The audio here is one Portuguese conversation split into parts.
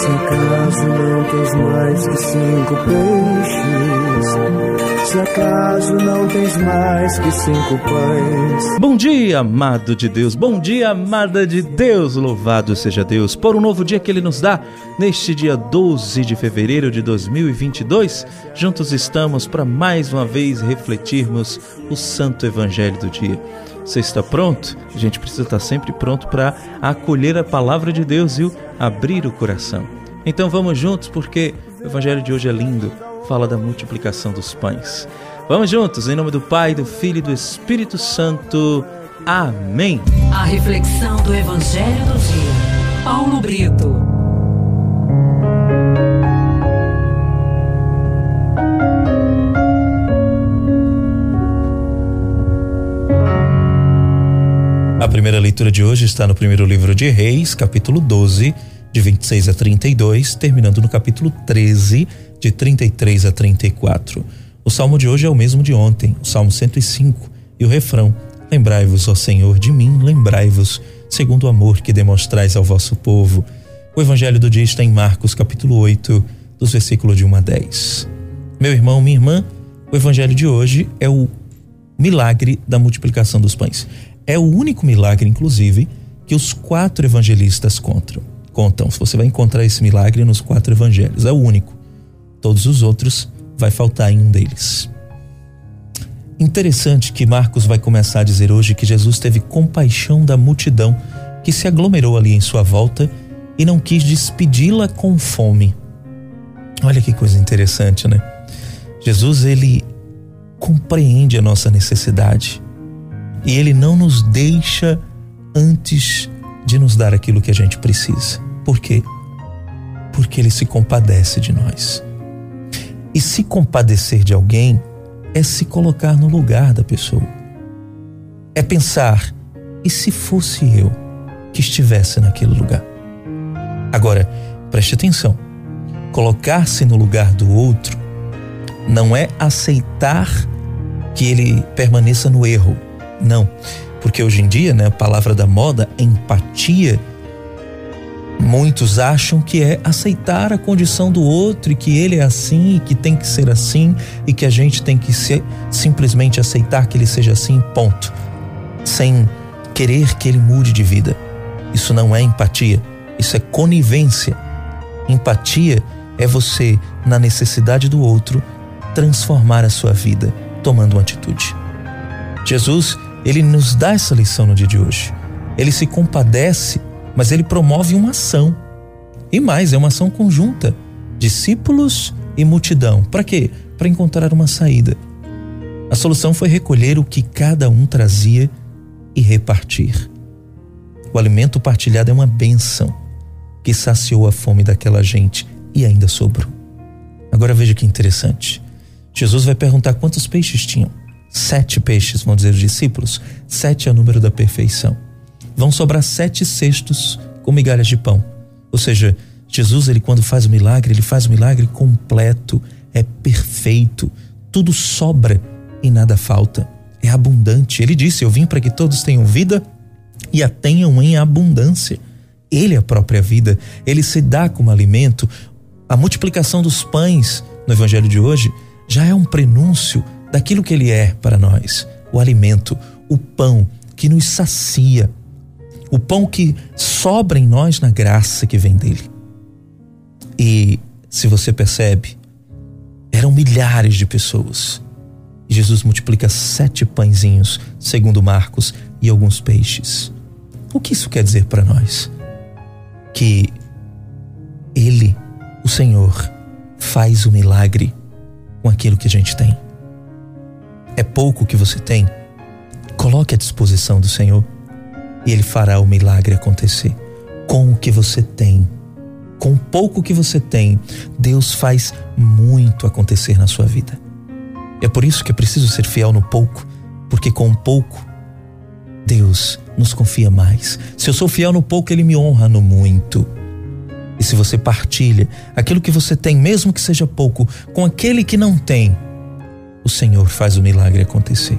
Se acaso não tens mais que cinco peixes, se acaso não tens mais que cinco pães. Bom dia, amado de Deus, bom dia, amada de Deus, louvado seja Deus por um novo dia que Ele nos dá neste dia 12 de fevereiro de 2022. Juntos estamos para mais uma vez refletirmos o Santo Evangelho do dia. Você está pronto? A gente precisa estar sempre pronto para acolher a palavra de Deus e abrir o coração. Então vamos juntos, porque o Evangelho de hoje é lindo, fala da multiplicação dos pães. Vamos juntos, em nome do Pai, do Filho e do Espírito Santo. Amém. A reflexão do Evangelho do dia. Paulo Brito. Primeira leitura de hoje está no primeiro livro de Reis, capítulo 12, de 26 a 32, terminando no capítulo 13, de 33 a 34. O salmo de hoje é o mesmo de ontem, o salmo 105, e o refrão: Lembrai-vos, ó Senhor, de mim, lembrai-vos, segundo o amor que demonstrais ao vosso povo. O evangelho do dia está em Marcos, capítulo 8, dos versículos de 1 a 10. Meu irmão, minha irmã, o evangelho de hoje é o milagre da multiplicação dos pães. É o único milagre, inclusive, que os quatro evangelistas contam. Contam. Você vai encontrar esse milagre nos quatro evangelhos. É o único. Todos os outros vai faltar em um deles. Interessante que Marcos vai começar a dizer hoje que Jesus teve compaixão da multidão que se aglomerou ali em sua volta e não quis despedi-la com fome. Olha que coisa interessante, né? Jesus ele compreende a nossa necessidade e Ele não nos deixa antes de nos dar aquilo que a gente precisa. Por quê? Porque Ele se compadece de nós. E se compadecer de alguém é se colocar no lugar da pessoa. É pensar, e se fosse eu que estivesse naquele lugar? Agora, preste atenção: colocar-se no lugar do outro não é aceitar que ele permaneça no erro não. Porque hoje em dia, né, a palavra da moda, empatia, muitos acham que é aceitar a condição do outro e que ele é assim e que tem que ser assim e que a gente tem que ser, simplesmente aceitar que ele seja assim, ponto. Sem querer que ele mude de vida. Isso não é empatia, isso é conivência. Empatia é você, na necessidade do outro, transformar a sua vida tomando uma atitude. Jesus ele nos dá essa lição no dia de hoje. Ele se compadece, mas ele promove uma ação. E mais, é uma ação conjunta. Discípulos e multidão. Para quê? Para encontrar uma saída. A solução foi recolher o que cada um trazia e repartir. O alimento partilhado é uma benção que saciou a fome daquela gente e ainda sobrou. Agora veja que interessante. Jesus vai perguntar quantos peixes tinham. Sete peixes, vão dizer os discípulos. Sete é o número da perfeição. Vão sobrar sete cestos com migalhas de pão. Ou seja, Jesus, ele quando faz o milagre, ele faz o milagre completo, é perfeito, tudo sobra e nada falta. É abundante. Ele disse: Eu vim para que todos tenham vida e a tenham em abundância. Ele é a própria vida, ele se dá como alimento. A multiplicação dos pães no evangelho de hoje já é um prenúncio daquilo que Ele é para nós, o alimento, o pão que nos sacia, o pão que sobra em nós na graça que vem dele. E se você percebe, eram milhares de pessoas. Jesus multiplica sete pãezinhos, segundo Marcos, e alguns peixes. O que isso quer dizer para nós? Que Ele, o Senhor, faz o milagre com aquilo que a gente tem é pouco que você tem, coloque à disposição do Senhor e Ele fará o milagre acontecer com o que você tem. Com o pouco que você tem, Deus faz muito acontecer na sua vida. É por isso que é preciso ser fiel no pouco, porque com pouco, Deus nos confia mais. Se eu sou fiel no pouco, Ele me honra no muito. E se você partilha aquilo que você tem, mesmo que seja pouco, com aquele que não tem, o Senhor faz o milagre acontecer.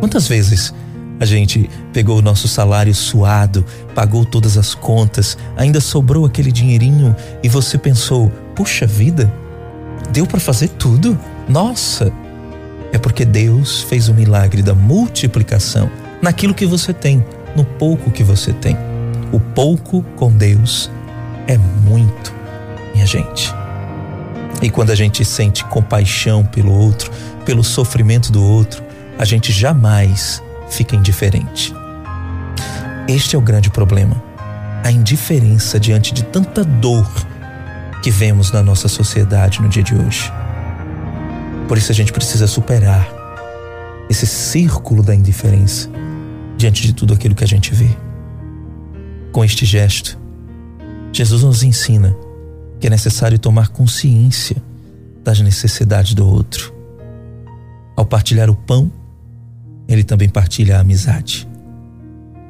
Quantas vezes A gente pegou o nosso salário suado, pagou todas as contas, ainda sobrou aquele dinheirinho e você pensou: puxa vida, deu para fazer tudo? Nossa! É porque Deus fez o milagre da multiplicação naquilo que você tem, no pouco que você tem. O pouco com Deus é muito, minha gente. E quando a gente sente compaixão pelo outro, pelo sofrimento do outro, a gente jamais fica indiferente. Este é o grande problema. A indiferença diante de tanta dor que vemos na nossa sociedade no dia de hoje. Por isso a gente precisa superar esse círculo da indiferença diante de tudo aquilo que a gente vê. Com este gesto, Jesus nos ensina que é necessário tomar consciência das necessidades do outro. Ao partilhar o pão, ele também partilha a amizade.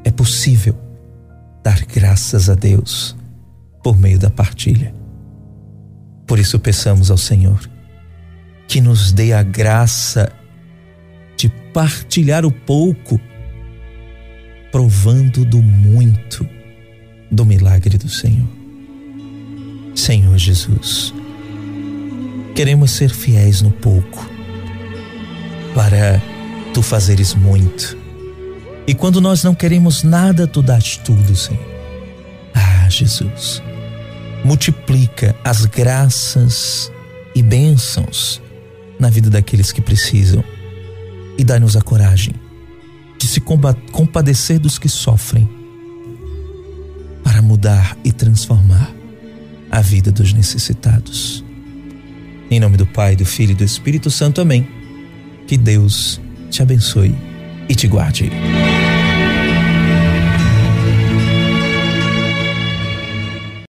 É possível dar graças a Deus por meio da partilha. Por isso peçamos ao Senhor que nos dê a graça de partilhar o pouco, provando do muito do milagre do Senhor. Senhor Jesus, queremos ser fiéis no pouco, para tu fazeres muito. E quando nós não queremos nada, tu dás tudo, Senhor. Ah, Jesus, multiplica as graças e bênçãos na vida daqueles que precisam e dá-nos a coragem de se compadecer dos que sofrem para mudar e transformar a vida dos necessitados. Em nome do Pai, do Filho e do Espírito Santo, amém. Que Deus te abençoe e te guarde.